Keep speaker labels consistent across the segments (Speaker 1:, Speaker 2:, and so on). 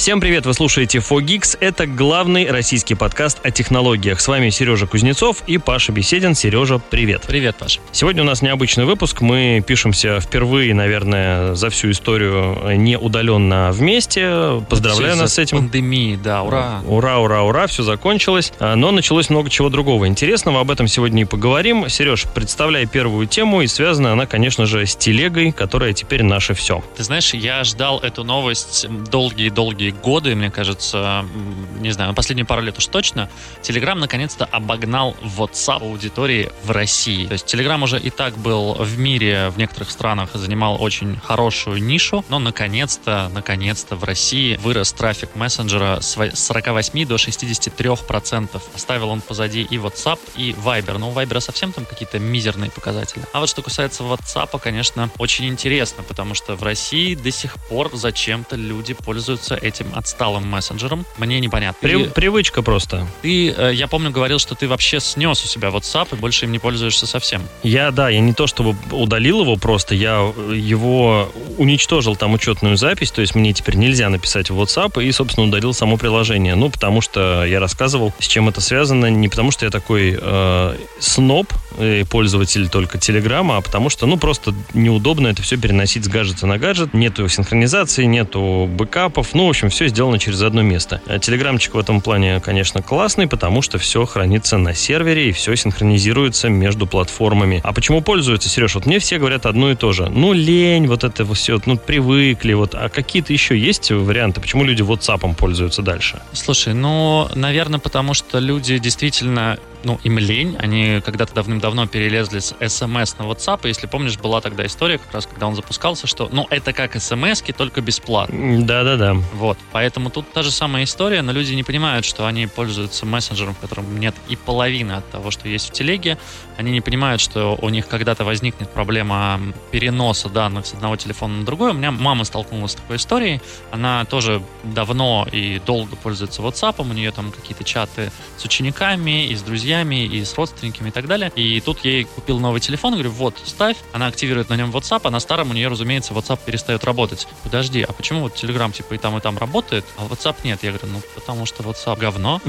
Speaker 1: Всем привет, вы слушаете 4Geeks. Это главный российский подкаст о технологиях. С вами Сережа Кузнецов и Паша Беседин. Сережа, привет.
Speaker 2: Привет, Паша.
Speaker 1: Сегодня у нас необычный выпуск. Мы пишемся впервые, наверное, за всю историю не удаленно вместе. Поздравляю нас с этим.
Speaker 2: Пандемии, да, ура.
Speaker 1: Ура, ура, ура, все закончилось. А, но началось много чего другого интересного. Об этом сегодня и поговорим. Сереж, представляй первую тему, и связана она, конечно же, с телегой, которая теперь наше все.
Speaker 2: Ты знаешь, я ждал эту новость долгие-долгие годы, мне кажется, не знаю, последние пару лет уж точно, Telegram наконец-то обогнал WhatsApp аудитории в России. То есть Telegram уже и так был в мире, в некоторых странах занимал очень хорошую нишу, но наконец-то, наконец-то в России вырос трафик мессенджера с 48 до 63 процентов. Оставил он позади и WhatsApp, и Viber. Но у Viber совсем там какие-то мизерные показатели. А вот что касается WhatsApp, конечно, очень интересно, потому что в России до сих пор зачем-то люди пользуются этим этим отсталым мессенджером, мне непонятно.
Speaker 1: При, ты, привычка просто.
Speaker 2: Ты, э, я помню, говорил, что ты вообще снес у себя WhatsApp и больше им не пользуешься совсем.
Speaker 1: Я, да, я не то чтобы удалил его просто, я его уничтожил там учетную запись, то есть мне теперь нельзя написать в WhatsApp и, собственно, удалил само приложение. Ну, потому что я рассказывал, с чем это связано, не потому что я такой э, сноб, э, пользователь только Телеграма, а потому что, ну, просто неудобно это все переносить с гаджета на гаджет, нету синхронизации, нету бэкапов, ну, в общем, все сделано через одно место. А телеграмчик в этом плане, конечно, классный, потому что все хранится на сервере и все синхронизируется между платформами. А почему пользуются, Сереж? Вот мне все говорят одно и то же. Ну, лень, вот это все, ну, привыкли, вот. А какие-то еще есть варианты? Почему люди WhatsApp пользуются дальше?
Speaker 2: Слушай, ну, наверное, потому что люди действительно ну, им лень. Они когда-то давным-давно перелезли с SMS на WhatsApp. И, если помнишь, была тогда история, как раз когда он запускался, что, ну, это как SMS, только бесплатно.
Speaker 1: Да-да-да.
Speaker 2: Вот. Поэтому тут та же самая история, но люди не понимают, что они пользуются мессенджером, в котором нет и половины от того, что есть в телеге. Они не понимают, что у них когда-то возникнет проблема переноса данных с одного телефона на другой. У меня мама столкнулась с такой историей. Она тоже давно и долго пользуется WhatsApp. У нее там какие-то чаты с учениками и с друзьями друзьями, и с родственниками и так далее. И тут я ей купил новый телефон, говорю, вот, ставь. Она активирует на нем WhatsApp, а на старом у нее, разумеется, WhatsApp перестает работать. Подожди, а почему вот Telegram типа и там, и там работает, а WhatsApp нет? Я говорю, ну, потому что WhatsApp говно,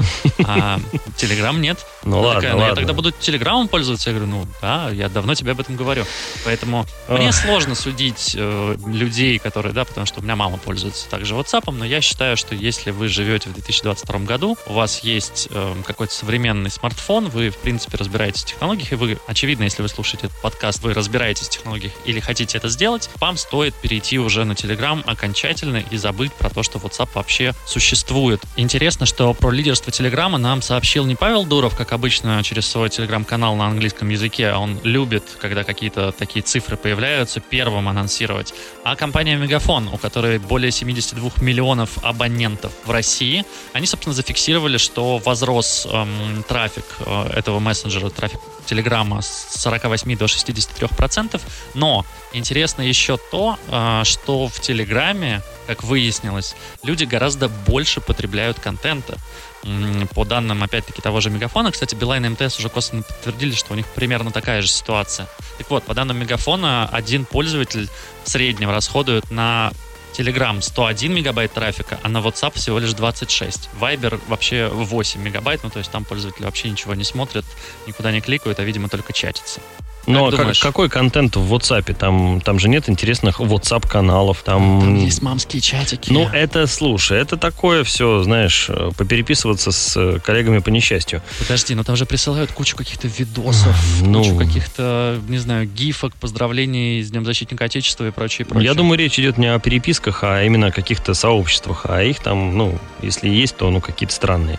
Speaker 2: а Telegram нет.
Speaker 1: Ну ладно, такая, ну
Speaker 2: ладно. я тогда буду Телеграмом пользоваться? Я говорю, ну да, я давно тебе об этом говорю. Поэтому мне сложно судить э, людей, которые, да, потому что у меня мама пользуется также WhatsApp, но я считаю, что если вы живете в 2022 году, у вас есть э, какой-то современный смартфон, телефон, вы, в принципе, разбираетесь в технологиях, и вы, очевидно, если вы слушаете этот подкаст, вы разбираетесь в технологиях или хотите это сделать, вам стоит перейти уже на Telegram окончательно и забыть про то, что WhatsApp вообще существует. Интересно, что про лидерство Телеграма нам сообщил не Павел Дуров, как обычно, через свой Телеграм-канал на английском языке, а он любит, когда какие-то такие цифры появляются, первым анонсировать, а компания Мегафон, у которой более 72 миллионов абонентов в России, они, собственно, зафиксировали, что возрос эм, трафик этого мессенджера, трафик Телеграма с 48 до 63 процентов. Но интересно еще то, э, что в Телеграме, как выяснилось, люди гораздо больше потребляют контента. По данным, опять-таки, того же Мегафона, кстати, Билайн и МТС уже косвенно подтвердили, что у них примерно такая же ситуация. Так вот, по данным Мегафона, один пользователь в среднем расходует на Telegram 101 мегабайт трафика, а на WhatsApp всего лишь 26. Viber вообще 8 мегабайт, ну то есть там пользователи вообще ничего не смотрят, никуда не кликают, а видимо только чатятся.
Speaker 1: Но как как, какой контент в WhatsApp? Там, там же нет интересных WhatsApp каналов. Там...
Speaker 2: там есть мамские чатики.
Speaker 1: Ну, это, слушай, это такое все, знаешь, попереписываться с э, коллегами по несчастью.
Speaker 2: Подожди, но там же присылают кучу каких-то видосов, ну... кучу каких-то, не знаю, гифок, поздравлений с Днем Защитника Отечества и прочее, прочее.
Speaker 1: Я думаю, речь идет не о переписках, а именно о каких-то сообществах. А их там, ну, если есть, то, ну, какие-то странные.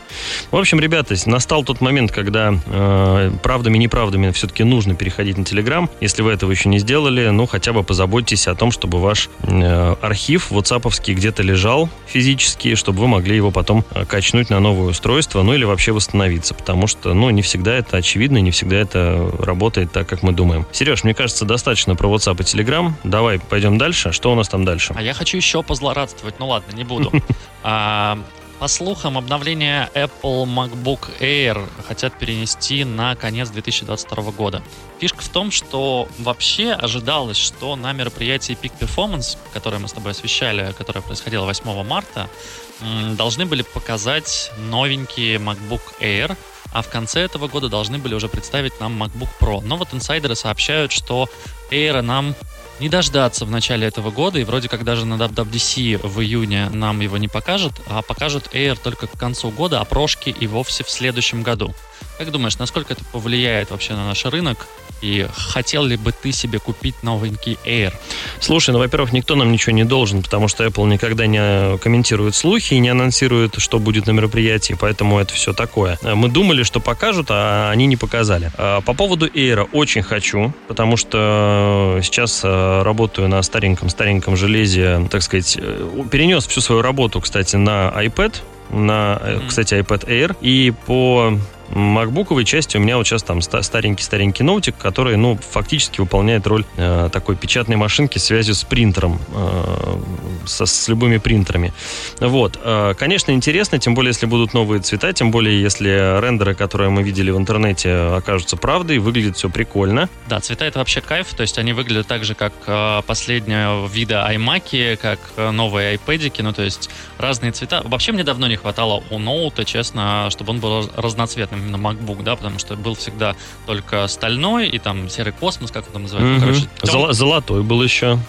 Speaker 1: В общем, ребята, настал тот момент, когда э, правдами и неправдами все-таки нужно переходить переходить на Telegram. Если вы этого еще не сделали, ну, хотя бы позаботьтесь о том, чтобы ваш э, архив WhatsApp где-то лежал физически, чтобы вы могли его потом э, качнуть на новое устройство, ну, или вообще восстановиться, потому что, ну, не всегда это очевидно, не всегда это работает так, как мы думаем. Сереж, мне кажется, достаточно про WhatsApp и Telegram. Давай пойдем дальше. Что у нас там дальше?
Speaker 2: А я хочу еще позлорадствовать. Ну ладно, не буду. По слухам, обновление Apple MacBook Air хотят перенести на конец 2022 года. Фишка в том, что вообще ожидалось, что на мероприятии Peak Performance, которое мы с тобой освещали, которое происходило 8 марта, должны были показать новенький MacBook Air, а в конце этого года должны были уже представить нам MacBook Pro. Но вот инсайдеры сообщают, что Air нам не дождаться в начале этого года, и вроде как даже на WWDC в июне нам его не покажут, а покажут Air только к концу года, а прошки и вовсе в следующем году. Как думаешь, насколько это повлияет вообще на наш рынок? И хотел ли бы ты себе купить новенький Air?
Speaker 1: Слушай, ну, во-первых, никто нам ничего не должен, потому что Apple никогда не комментирует слухи и не анонсирует, что будет на мероприятии, поэтому это все такое. Мы думали, что покажут, а они не показали. А по поводу Air очень хочу, потому что сейчас э, работаю на стареньком-стареньком железе, так сказать, э, перенес всю свою работу, кстати, на iPad, на, mm-hmm. кстати, iPad Air. И по макбуковой части у меня вот сейчас там старенький-старенький ноутик, который, ну, фактически выполняет роль э, такой печатной машинки с связью с принтером, э, со, с любыми принтерами. Вот. Э, конечно, интересно, тем более, если будут новые цвета, тем более, если рендеры, которые мы видели в интернете, окажутся правдой, выглядит все прикольно.
Speaker 2: Да, цвета это вообще кайф, то есть они выглядят так же, как э, последнего вида iMac, как э, новые iPad, ну, то есть разные цвета. Вообще мне давно не хватало у ноута, честно, чтобы он был разноцветным именно MacBook, да, потому что был всегда только стальной и там серый космос, как он там называется.
Speaker 1: Угу. короче, Зол- золотой был еще.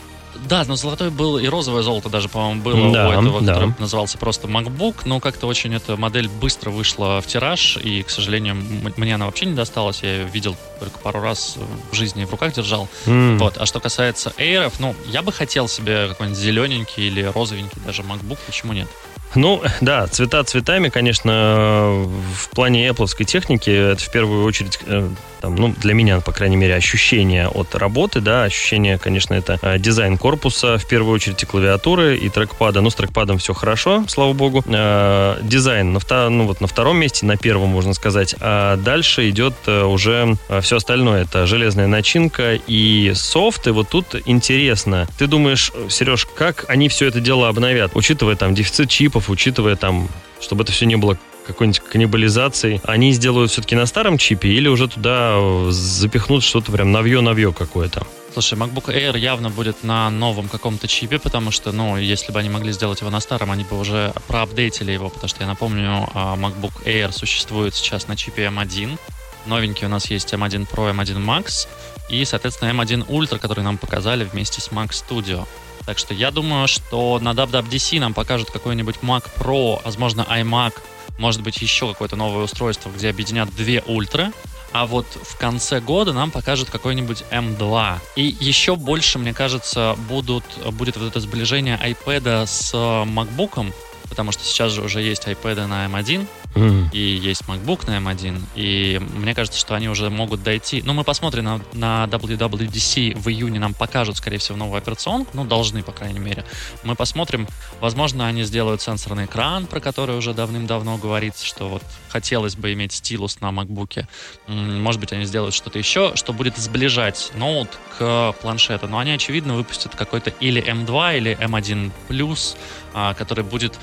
Speaker 2: Да, но золотой был и розовое золото даже, по-моему, было да, у этого, да. который назывался просто MacBook, но как-то очень эта модель быстро вышла в тираж, и, к сожалению, мне она вообще не досталась. Я ее видел только пару раз в жизни в руках держал. Mm. Вот. А что касается Air, ну, я бы хотел себе какой-нибудь зелененький или розовенький даже MacBook, почему нет?
Speaker 1: Ну, да, цвета цветами, конечно, в плане Apple техники это в первую очередь э, там, ну, для меня, по крайней мере, ощущение от работы, да, ощущение, конечно, это э, дизайн корпуса, в первую очередь и клавиатуры, и трекпада. Ну, с трекпадом все хорошо, слава богу. Э, дизайн на, втор- ну, вот на втором месте, на первом, можно сказать. А дальше идет э, уже все остальное. Это железная начинка и софт. И вот тут интересно. Ты думаешь, Сереж, как они все это дело обновят? Учитывая там дефицит чипов, учитывая там чтобы это все не было какой-нибудь каннибализации, они сделают все-таки на старом чипе или уже туда э, запихнут что-то прям навье-навье какое-то?
Speaker 2: Слушай, MacBook Air явно будет на новом каком-то чипе, потому что, ну, если бы они могли сделать его на старом, они бы уже проапдейтили его, потому что, я напомню, а, MacBook Air существует сейчас на чипе M1. Новенький у нас есть M1 Pro, M1 Max и, соответственно, M1 Ultra, который нам показали вместе с Mac Studio. Так что я думаю, что на WWDC нам покажут какой-нибудь Mac Pro, возможно, iMac может быть еще какое-то новое устройство, где объединят две ультра, а вот в конце года нам покажут какой-нибудь M2. И еще больше, мне кажется, будут, будет вот это сближение iPad с MacBook, потому что сейчас же уже есть iPad на M1, mm. и есть MacBook на M1, и мне кажется, что они уже могут дойти. Ну, мы посмотрим на, на WWDC в июне, нам покажут, скорее всего, новую операционку, ну, должны, по крайней мере. Мы посмотрим, возможно, они сделают сенсорный экран, про который уже давным-давно говорится, что вот хотелось бы иметь стилус на MacBook. Может быть, они сделают что-то еще, что будет сближать ноут к планшету. Но они, очевидно, выпустят какой-то или M2, или M1+, а, который будет,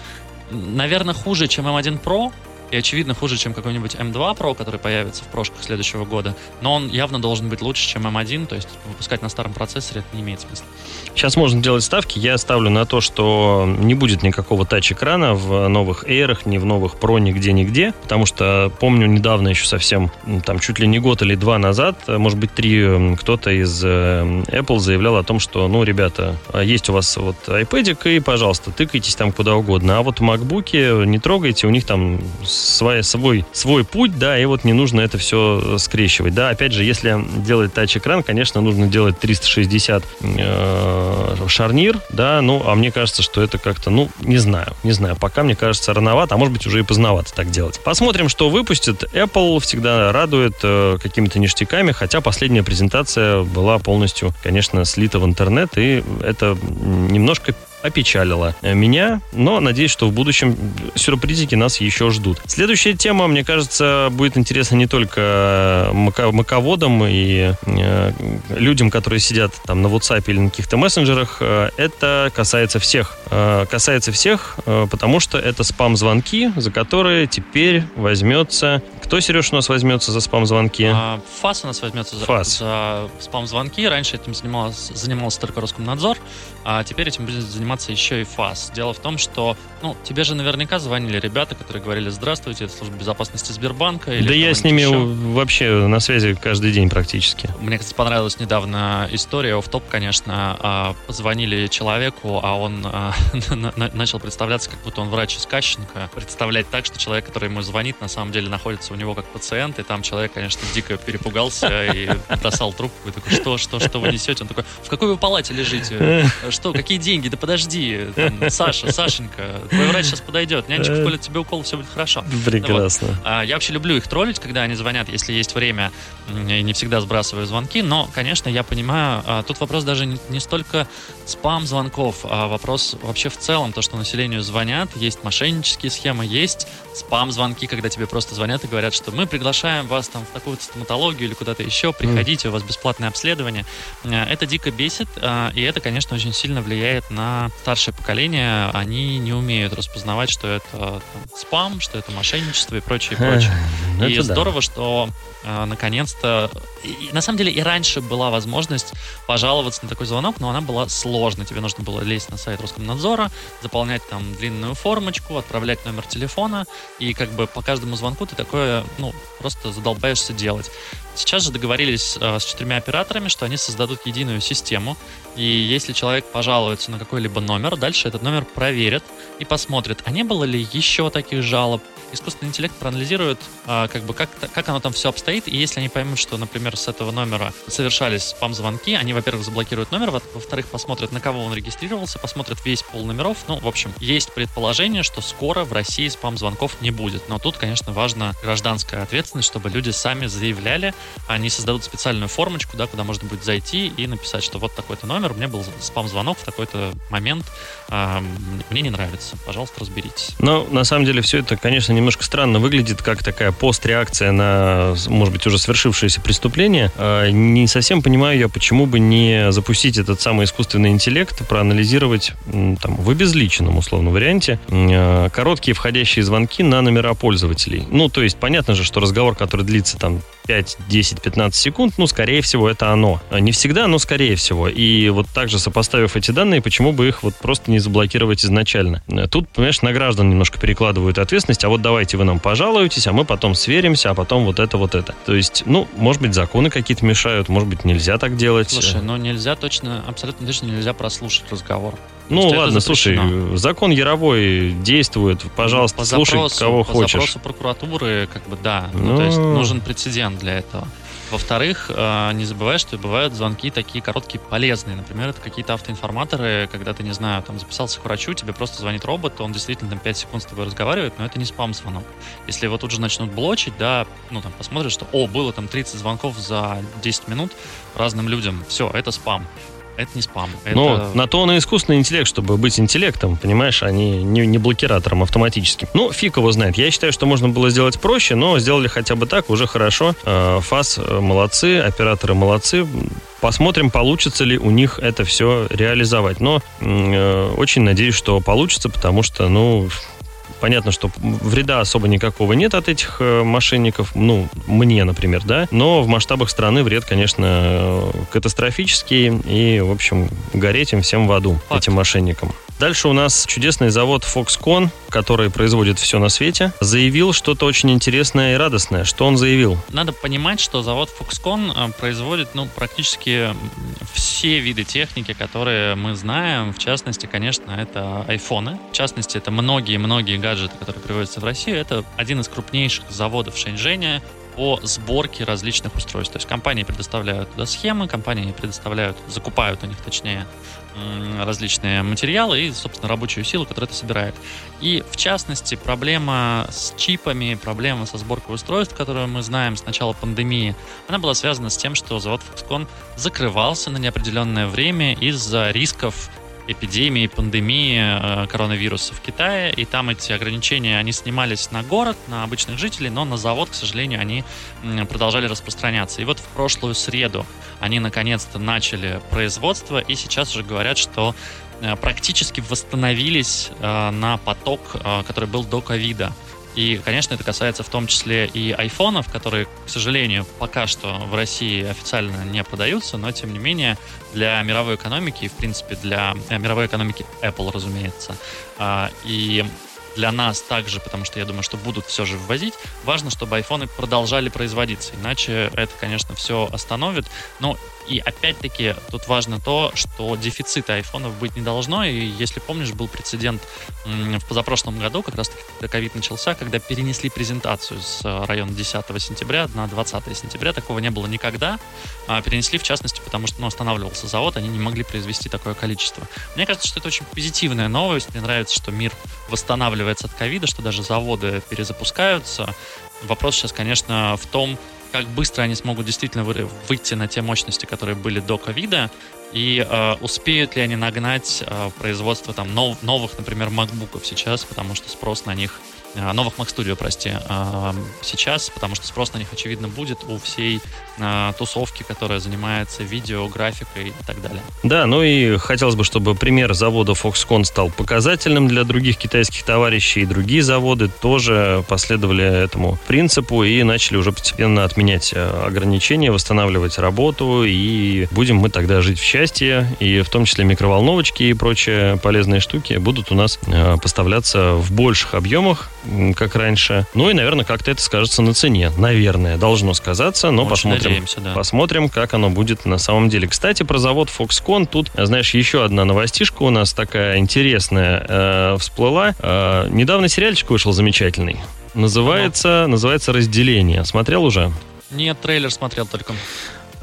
Speaker 2: наверное, хуже, чем M1 Pro, и, очевидно, хуже, чем какой-нибудь M2 Pro, который появится в прошках следующего года. Но он явно должен быть лучше, чем M1, то есть выпускать на старом процессоре это не имеет смысла.
Speaker 1: Сейчас можно делать ставки. Я ставлю на то, что не будет никакого тач-экрана в новых Air, ни в новых Pro, нигде-нигде. Потому что помню недавно еще совсем, там чуть ли не год или два назад, может быть, три, кто-то из э, Apple заявлял о том, что, ну, ребята, есть у вас вот iPad, и, пожалуйста, тыкайтесь там куда угодно. А вот MacBook не трогайте, у них там свой, свой, свой путь, да, и вот не нужно это все скрещивать. Да, опять же, если делать тач-экран, конечно, нужно делать 360 э, шарнир, да, ну, а мне кажется, что это как-то, ну, не знаю, не знаю, пока мне кажется рановато, а может быть уже и поздновато так делать. Посмотрим, что выпустит. Apple всегда радует э, какими-то ништяками, хотя последняя презентация была полностью, конечно, слита в интернет, и это немножко опечалила меня, но надеюсь, что в будущем сюрпризики нас еще ждут. Следующая тема, мне кажется, будет интересна не только маководам и э, людям, которые сидят там на WhatsApp или на каких-то мессенджерах. Э, это касается всех. Э, касается всех, потому что это спам-звонки, за которые теперь возьмется кто, Сереж, у нас возьмется за спам-звонки? А,
Speaker 2: ФАС у нас возьмется за, ФАС. за спам-звонки. Раньше этим занимался, занимался только Роскомнадзор, а теперь этим будет заниматься еще и ФАС. Дело в том, что, ну, тебе же наверняка звонили ребята, которые говорили, здравствуйте, это служба безопасности Сбербанка. Или
Speaker 1: да я с ними еще. вообще на связи каждый день практически.
Speaker 2: Мне, кстати, понравилась недавно история, в топ, конечно, а, позвонили человеку, а он а, начал представляться, как будто он врач из Кащенко, представлять так, что человек, который ему звонит, на самом деле находится у него как пациент, и там человек, конечно, дико перепугался и бросал трубку, и такой, что, что, что вы несете? Он такой, в какой вы палате лежите? Что, какие деньги? Да подожди, там, Саша, Сашенька, твой врач сейчас подойдет, нянечка вколет тебе укол, все будет хорошо.
Speaker 1: Прекрасно. Вот.
Speaker 2: А, я вообще люблю их троллить, когда они звонят, если есть время, и не всегда сбрасываю звонки, но, конечно, я понимаю, а, тут вопрос даже не, не столько спам-звонков, а вопрос вообще в целом, то, что населению звонят, есть мошеннические схемы, есть спам-звонки, когда тебе просто звонят и говорят, что мы приглашаем вас там в такую-то стоматологию или куда-то еще, приходите, у вас бесплатное обследование. Э, это дико бесит, э, и это, конечно, очень сильно влияет на старшее поколение. Они не умеют распознавать, что это там, спам, что это мошенничество и прочее, и прочее. Это и здорово, да. что э, наконец-то... И, на самом деле и раньше была возможность пожаловаться на такой звонок, но она была сложной. Тебе нужно было лезть на сайт Роскомнадзора, заполнять там длинную формочку, отправлять номер телефона, и как бы по каждому звонку ты такое ну, просто задолбаешься делать. Сейчас же договорились э, с четырьмя операторами, что они создадут единую систему, и если человек пожалуется на какой-либо номер, дальше этот номер проверят и посмотрят, а не было ли еще таких жалоб. Искусственный интеллект проанализирует, э, как бы, как, как оно там все обстоит, и если они поймут, что, например, с этого номера совершались спам-звонки, они, во-первых, заблокируют номер, во-вторых, посмотрят, на кого он регистрировался, посмотрят весь пол номеров. Ну, в общем, есть предположение, что скоро в России спам-звонков не будет. Но тут, конечно, важна гражданская ответственность, чтобы люди сами заявляли, они создадут специальную формочку, да, куда можно будет зайти и написать, что вот такой-то номер, мне был спам-звонок в такой-то момент, э, мне не нравится, пожалуйста, разберитесь.
Speaker 1: Но на самом деле все это, конечно, немножко странно выглядит, как такая постреакция на, может быть, уже свершившееся преступление. Э, не совсем понимаю я, почему бы не запустить этот самый искусственный интеллект, проанализировать там, в обезличенном, условно, варианте э, короткие входящие звонки на номера пользователей. Ну, то есть, понятно же, что разговор, который длится там 5, 10, 15 секунд, ну, скорее всего, это оно. Не всегда, но скорее всего. И вот также сопоставив эти данные, почему бы их вот просто не заблокировать изначально? Тут, понимаешь, на граждан немножко перекладывают ответственность, а вот давайте вы нам пожалуетесь, а мы потом сверимся, а потом вот это, вот это. То есть, ну, может быть, законы какие-то мешают, может быть, нельзя так делать.
Speaker 2: Слушай, ну нельзя точно, абсолютно точно нельзя прослушать разговор.
Speaker 1: Ну ладно, слушай, закон Яровой действует, пожалуйста, по слушай, запросу, кого
Speaker 2: по
Speaker 1: хочешь. По
Speaker 2: запросу прокуратуры, как бы да, ну, ну то есть нужен прецедент для этого. Во-вторых, э, не забывай, что бывают звонки такие короткие, полезные. Например, это какие-то автоинформаторы, когда ты, не знаю, там записался к врачу, тебе просто звонит робот, он действительно там 5 секунд с тобой разговаривает, но это не спам-звонок. Если его тут же начнут блочить, да, ну там посмотришь, что, о, было там 30 звонков за 10 минут разным людям, все, это спам это не спам.
Speaker 1: Ну, это... на то он и искусственный интеллект, чтобы быть интеллектом, понимаешь, а не, не, не блокиратором автоматическим. Ну, фиг его знает. Я считаю, что можно было сделать проще, но сделали хотя бы так, уже хорошо. Э, ФАС э, молодцы, операторы молодцы. Посмотрим, получится ли у них это все реализовать. Но э, очень надеюсь, что получится, потому что, ну, Понятно, что вреда особо никакого нет от этих э, мошенников, ну, мне, например, да, но в масштабах страны вред, конечно, э, катастрофический, и, в общем, гореть им всем в аду, Факт. этим мошенникам. Дальше у нас чудесный завод Foxconn, который производит все на свете, заявил что-то очень интересное и радостное. Что он заявил?
Speaker 2: Надо понимать, что завод Foxconn э, производит ну, практически все виды техники, которые мы знаем. В частности, конечно, это айфоны. В частности, это многие-многие гаджеты, которые приводятся в Россию. Это один из крупнейших заводов в Шэньчжэне по сборке различных устройств. То есть компании предоставляют туда схемы, компании предоставляют, закупают у них точнее различные материалы и, собственно, рабочую силу, которая это собирает. И, в частности, проблема с чипами, проблема со сборкой устройств, которую мы знаем с начала пандемии, она была связана с тем, что завод Foxconn закрывался на неопределенное время из-за рисков эпидемии, пандемии коронавируса в Китае, и там эти ограничения, они снимались на город, на обычных жителей, но на завод, к сожалению, они продолжали распространяться. И вот в прошлую среду они наконец-то начали производство, и сейчас уже говорят, что практически восстановились на поток, который был до ковида. И, конечно, это касается в том числе и айфонов, которые, к сожалению, пока что в России официально не продаются, но, тем не менее, для мировой экономики, и, в принципе, для э, мировой экономики Apple, разумеется, а, и для нас также, потому что я думаю, что будут все же ввозить, важно, чтобы айфоны продолжали производиться, иначе это, конечно, все остановит. Но и опять-таки тут важно то, что дефицита айфонов быть не должно. И если помнишь, был прецедент в позапрошлом году, как раз таки, когда ковид начался, когда перенесли презентацию с э, района 10 сентября на 20 сентября. Такого не было никогда. А перенесли, в частности, потому что ну, останавливался завод, они не могли произвести такое количество. Мне кажется, что это очень позитивная новость. Мне нравится, что мир восстанавливается от ковида, что даже заводы перезапускаются. Вопрос сейчас, конечно, в том, как быстро они смогут действительно выйти на те мощности, которые были до ковида, и э, успеют ли они нагнать э, производство там нов, новых, например, макбуков сейчас, потому что спрос на них новых Mac Studio, прости, э, сейчас, потому что спрос на них, очевидно, будет у всей э, тусовки, которая занимается видео, графикой и так далее.
Speaker 1: Да, ну и хотелось бы, чтобы пример завода Foxconn стал показательным для других китайских товарищей, и другие заводы тоже последовали этому принципу и начали уже постепенно отменять ограничения, восстанавливать работу, и будем мы тогда жить в счастье, и в том числе микроволновочки и прочие полезные штуки будут у нас поставляться в больших объемах, как раньше. Ну и, наверное, как-то это скажется на цене. Наверное, должно сказаться, но Очень посмотрим. Надеемся, да. Посмотрим, как оно будет на самом деле. Кстати, про завод Foxconn тут, знаешь, еще одна новостишка у нас такая интересная э, всплыла. Э, недавно сериальчик вышел замечательный. Называется, называется «Разделение». Смотрел уже?
Speaker 2: Нет, трейлер смотрел только.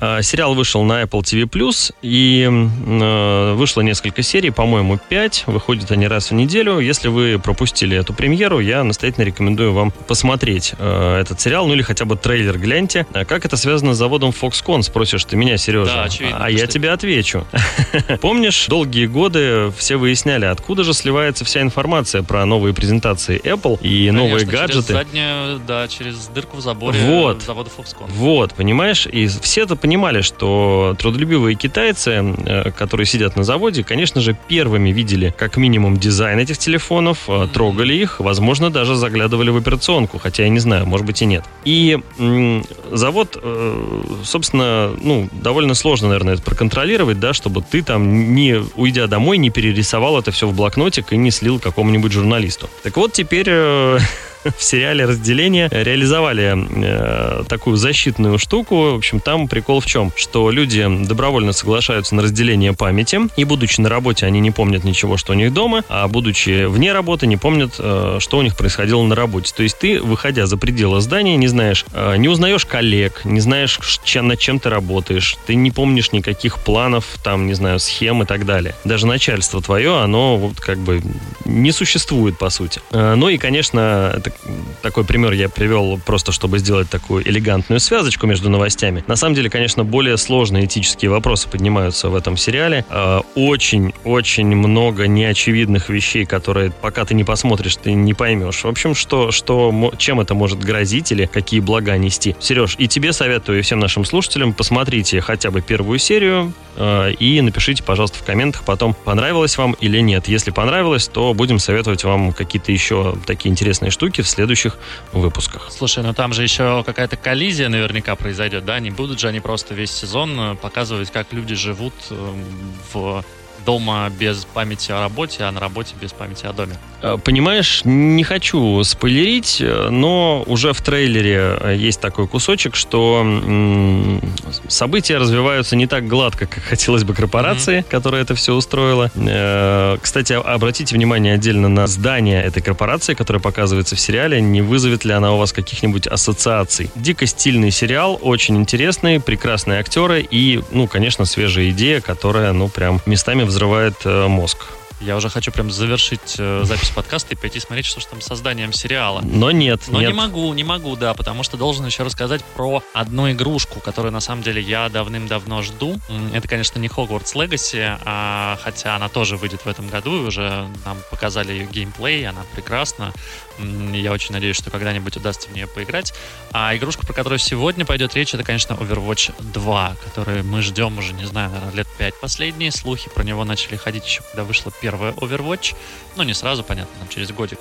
Speaker 1: А, сериал вышел на Apple TV+, и э, вышло несколько серий, по-моему, 5. Выходят они раз в неделю. Если вы пропустили эту премьеру, я настоятельно рекомендую вам посмотреть э, этот сериал, ну или хотя бы трейлер гляньте. Как это связано с заводом Foxconn, спросишь ты меня, Сережа?
Speaker 2: Да, очевидно.
Speaker 1: А я тебе отвечу. Помнишь, долгие годы все выясняли, откуда же сливается вся информация про новые презентации Apple и новые гаджеты? через
Speaker 2: заднюю, да, через дырку в заборе
Speaker 1: вот.
Speaker 2: завода Foxconn.
Speaker 1: Вот, понимаешь? И все это понимали, что трудолюбивые китайцы, э, которые сидят на заводе, конечно же, первыми видели как минимум дизайн этих телефонов, mm-hmm. трогали их, возможно, даже заглядывали в операционку, хотя я не знаю, может быть и нет. И завод, э, собственно, ну, довольно сложно, наверное, это проконтролировать, да, чтобы ты там, не уйдя домой, не перерисовал это все в блокнотик и не слил какому-нибудь журналисту. Так вот, теперь в сериале «Разделение» реализовали э, такую защитную штуку. В общем, там прикол в чем? Что люди добровольно соглашаются на разделение памяти, и будучи на работе, они не помнят ничего, что у них дома, а будучи вне работы, не помнят, э, что у них происходило на работе. То есть ты, выходя за пределы здания, не знаешь, э, не узнаешь коллег, не знаешь, чем, над чем ты работаешь, ты не помнишь никаких планов, там, не знаю, схем и так далее. Даже начальство твое, оно вот как бы не существует, по сути. Э, ну и, конечно, это такой пример я привел просто, чтобы сделать такую элегантную связочку между новостями. На самом деле, конечно, более сложные этические вопросы поднимаются в этом сериале. Очень-очень а, много неочевидных вещей, которые пока ты не посмотришь, ты не поймешь. В общем, что, что, чем это может грозить или какие блага нести. Сереж, и тебе советую, и всем нашим слушателям, посмотрите хотя бы первую серию а, и напишите, пожалуйста, в комментах потом, понравилось вам или нет. Если понравилось, то будем советовать вам какие-то еще такие интересные штуки в следующих выпусках.
Speaker 2: Слушай, ну там же еще какая-то коллизия наверняка произойдет, да? Не будут же они просто весь сезон э, показывать, как люди живут эм, в дома без памяти о работе, а на работе без памяти о доме.
Speaker 1: Э, понимаешь, не хочу спойлерить, э, но уже в трейлере э, есть такой кусочек, что события развиваются не так гладко, как хотелось бы корпорации, mm-hmm. которая это все устроила. Кстати, обратите внимание отдельно на здание этой корпорации, которая показывается в сериале. Не вызовет ли она у вас каких-нибудь ассоциаций? Дико стильный сериал, очень интересный, прекрасные актеры и, ну, конечно, свежая идея, которая, ну, прям местами взрывает взрывает э, мозг.
Speaker 2: Я уже хочу прям завершить э, запись подкаста и пойти смотреть, что же там с созданием сериала.
Speaker 1: Но нет,
Speaker 2: Но
Speaker 1: нет.
Speaker 2: не могу, не могу, да, потому что должен еще рассказать про одну игрушку, которую на самом деле я давным-давно жду. Это, конечно, не Hogwarts Legacy, а, хотя она тоже выйдет в этом году, и уже нам показали ее геймплей, она прекрасна. Я очень надеюсь, что когда-нибудь удастся в нее поиграть. А игрушка, про которую сегодня пойдет речь, это, конечно, Overwatch 2, который мы ждем уже, не знаю, наверное, лет 5 последние. Слухи про него начали ходить еще, когда вышла первая Overwatch. Ну, не сразу, понятно, там через годик.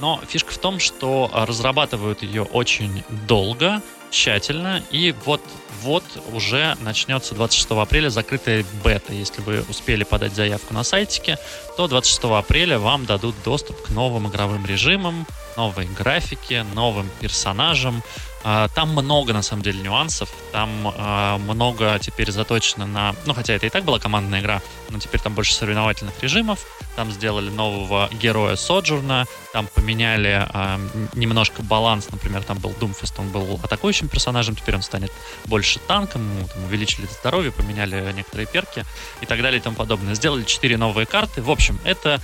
Speaker 2: Но фишка в том, что а, разрабатывают ее очень долго, тщательно, и вот вот уже начнется 26 апреля закрытая бета. Если вы успели подать заявку на сайтике, то 26 апреля вам дадут доступ к новым игровым режимам, новой графике, новым персонажам. А, Там много, на самом деле, нюансов. Там а, много теперь заточено на... Ну, хотя это и так была командная игра, но теперь там больше соревновательных режимов. Там сделали нового героя Соджурна, там поменяли а, немножко баланс. Например, там был Думфест, он был атакующим персонажем, теперь он станет больше танком, ему там увеличили здоровье, поменяли некоторые перки и так далее и тому подобное. Сделали 4 новые карты. В общем, это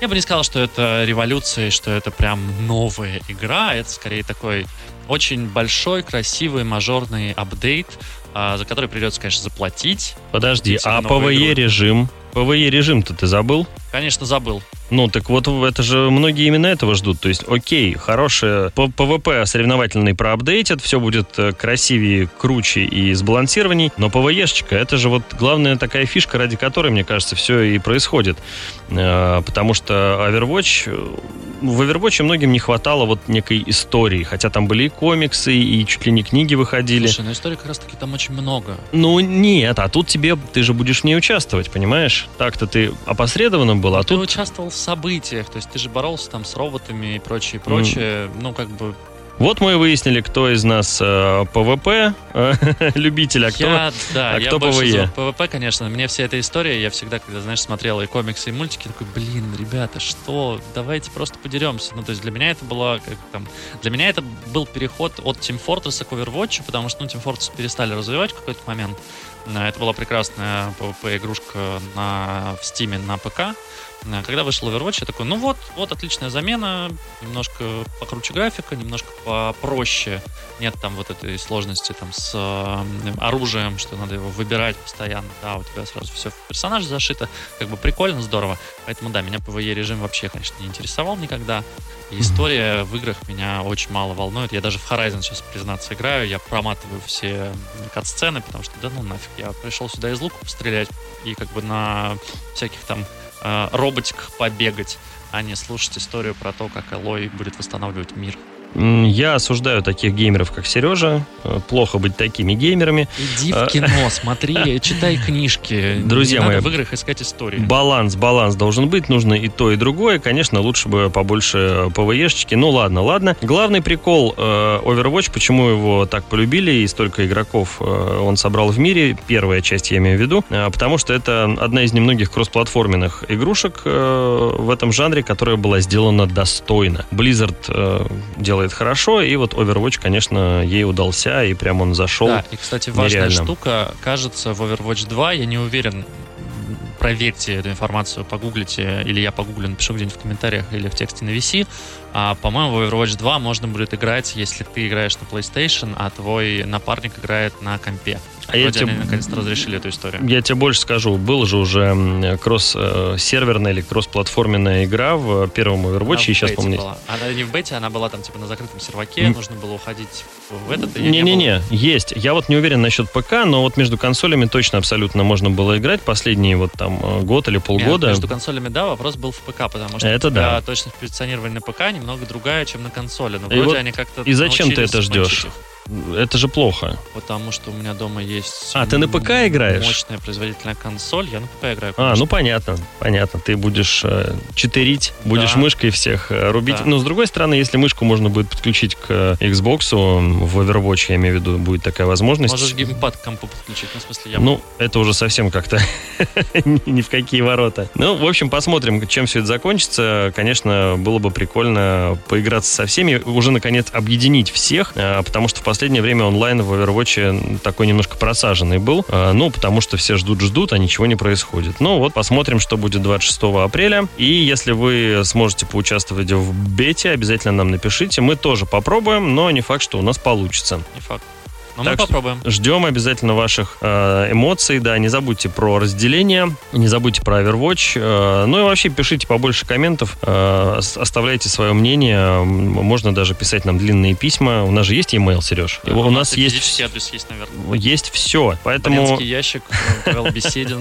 Speaker 2: я бы не сказал, что это революция, что это прям новая игра. Это скорее такой очень большой, красивый, мажорный апдейт, а, за который придется, конечно, заплатить.
Speaker 1: Подожди, а
Speaker 2: игру.
Speaker 1: PvE режим? PvE режим-то ты забыл?
Speaker 2: Конечно, забыл.
Speaker 1: Ну, так вот, это же многие именно этого ждут. То есть, окей, хорошее PvP соревновательный проапдейтят, все будет э, красивее, круче и сбалансированней, но PvE-шечка, это же вот главная такая фишка, ради которой, мне кажется, все и происходит. Э, Потому что Overwatch, э, в Overwatch многим не хватало вот некой истории, хотя там были и комиксы, и чуть ли не книги выходили.
Speaker 2: Слушай, ну истории как раз-таки там очень много.
Speaker 1: Ну, нет, а тут тебе, ты же будешь в ней участвовать, понимаешь? Так-то ты опосредованно был, а
Speaker 2: ты
Speaker 1: тут...
Speaker 2: участвовал в событиях, то есть ты же боролся там с роботами и прочее, прочее. Ну, как бы
Speaker 1: Вот мы и выяснили, кто из нас э, PvP э, любитель, а кто...
Speaker 2: Я, да,
Speaker 1: а
Speaker 2: я
Speaker 1: кто
Speaker 2: больше
Speaker 1: PvE?
Speaker 2: за PvP, конечно. Мне вся эта история, я всегда, когда, знаешь, смотрел и комиксы, и мультики, такой, блин, ребята, что? Давайте просто подеремся. Ну, то есть для меня это было, как там, для меня это был переход от Team Fortress к Overwatch, потому что, ну, Team Fortress перестали развивать в какой-то момент. Э, Это была прекрасная PvP-игрушка на, в Steam на ПК. Э, Когда вышел Overwatch, я такой, ну вот, вот отличная замена, немножко покруче графика, немножко попроще. Нет там вот этой сложности там с э, оружием, что надо его выбирать постоянно. Да, у тебя сразу все в персонаж зашито. Как бы прикольно, здорово. Поэтому да, меня PvE режим вообще, конечно, не интересовал никогда. И история в играх меня очень мало волнует. Я даже в Horizon сейчас, признаться, играю. Я проматываю все кат-сцены, потому что, да ну нафиг, я пришел сюда из лука пострелять и как бы на всяких там э, роботиках побегать, а не слушать историю про то, как Элой будет восстанавливать мир.
Speaker 1: Я осуждаю таких геймеров, как Сережа. Э, Плохо быть такими геймерами.
Speaker 2: Иди в кино, смотри, читай книжки.
Speaker 1: Друзья мои,
Speaker 2: в играх искать истории.
Speaker 1: Баланс, баланс должен быть, нужно и то, и другое. Конечно, лучше бы побольше ПВЕшечки. Ну ладно, ладно. Главный прикол э, Overwatch, почему его так полюбили и столько игроков э, он собрал в мире, первая часть я имею в виду, э, потому что это одна из немногих кроссплатформенных игрушек э, в этом жанре, которая была сделана достойно. Blizzard э, делает хорошо, и вот Overwatch, конечно, ей удался, и прям он зашел.
Speaker 2: Да, и, кстати, важная
Speaker 1: нереально.
Speaker 2: штука, кажется, в Overwatch 2, я не уверен, проверьте эту информацию, погуглите, или я погуглю, напишу где-нибудь в комментариях или в тексте на VC. А, по-моему, в Overwatch 2 можно будет играть, если ты играешь на PlayStation, а твой напарник играет на компе.
Speaker 1: А я
Speaker 2: Вроде
Speaker 1: тебе-
Speaker 2: они наконец-то разрешили эту историю.
Speaker 1: Я тебе больше скажу, был же уже кросс-серверная или кросс-платформенная игра в первом Overwatch,
Speaker 2: Она
Speaker 1: и сейчас, помню,
Speaker 2: была. Она не в бете, она была там типа на закрытом серваке,
Speaker 1: М.
Speaker 2: нужно было уходить в этот. и я не.
Speaker 1: Не-не-не, есть. Я вот не уверен насчет ПК, но вот между консолями точно абсолютно можно было играть последние вот там э, год или
Speaker 2: Нет,
Speaker 1: полгода.
Speaker 2: Между консолями, да, вопрос был в ПК, потому что
Speaker 1: Это да.
Speaker 2: точность позиционирования на ПК немного другая, чем на консоли. Но
Speaker 1: И
Speaker 2: вроде
Speaker 1: вот-
Speaker 2: они как-то
Speaker 1: и зачем ты это ждешь?
Speaker 2: их.
Speaker 1: Это же плохо.
Speaker 2: Потому что у меня дома есть...
Speaker 1: А, ты на ПК играешь?
Speaker 2: Мощная производительная консоль, я на ПК играю.
Speaker 1: А,
Speaker 2: конечно.
Speaker 1: ну понятно, понятно. Ты будешь э, читерить, будешь
Speaker 2: Да.
Speaker 1: мышкой всех э, рубить.
Speaker 2: Да.
Speaker 1: Но с другой стороны, если мышку можно будет подключить к э, Xbox, в Overwatch, я имею в виду, будет такая возможность.
Speaker 2: Можешь геймпад к компу подключить, ну, в смысле, я...
Speaker 1: Ну, это уже совсем как-то ни в какие ворота. Ну, в общем, посмотрим, чем все это закончится. Конечно, было бы прикольно поиграться со всеми, уже, наконец, объединить всех, а, потому что в последнее время онлайн в Overwatch такой немножко просаженный был. Э, ну, потому что все ждут-ждут, а ничего не происходит. Ну, вот посмотрим, что будет 26 апреля. И если вы сможете поучаствовать в бете, обязательно нам напишите. Мы тоже попробуем, но не факт, что у нас получится.
Speaker 2: Не факт. Но ну, так мы попробуем.
Speaker 1: Ждем обязательно ваших э, эмоций, да, не забудьте про разделение, не забудьте про Overwatch, э, ну и вообще пишите побольше комментов, э, оставляйте свое мнение, можно даже писать нам длинные письма. У нас же есть e-mail, Сереж?
Speaker 2: Да, у, у нас есть... адрес есть, наверное.
Speaker 1: Есть все, поэтому...
Speaker 2: Брянский ящик, Павел Беседин.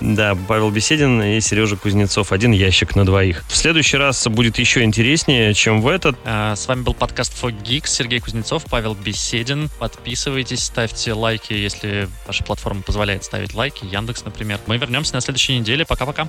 Speaker 1: Да, Павел Беседин и Сережа Кузнецов. Один ящик на двоих. В следующий раз будет еще интереснее, чем в этот.
Speaker 2: С вами был подкаст Fog Geeks, Сергей Кузнецов, Павел Беседин. Подписывайтесь подписывайтесь, ставьте лайки, если ваша платформа позволяет ставить лайки, Яндекс, например. Мы вернемся на следующей неделе. Пока-пока.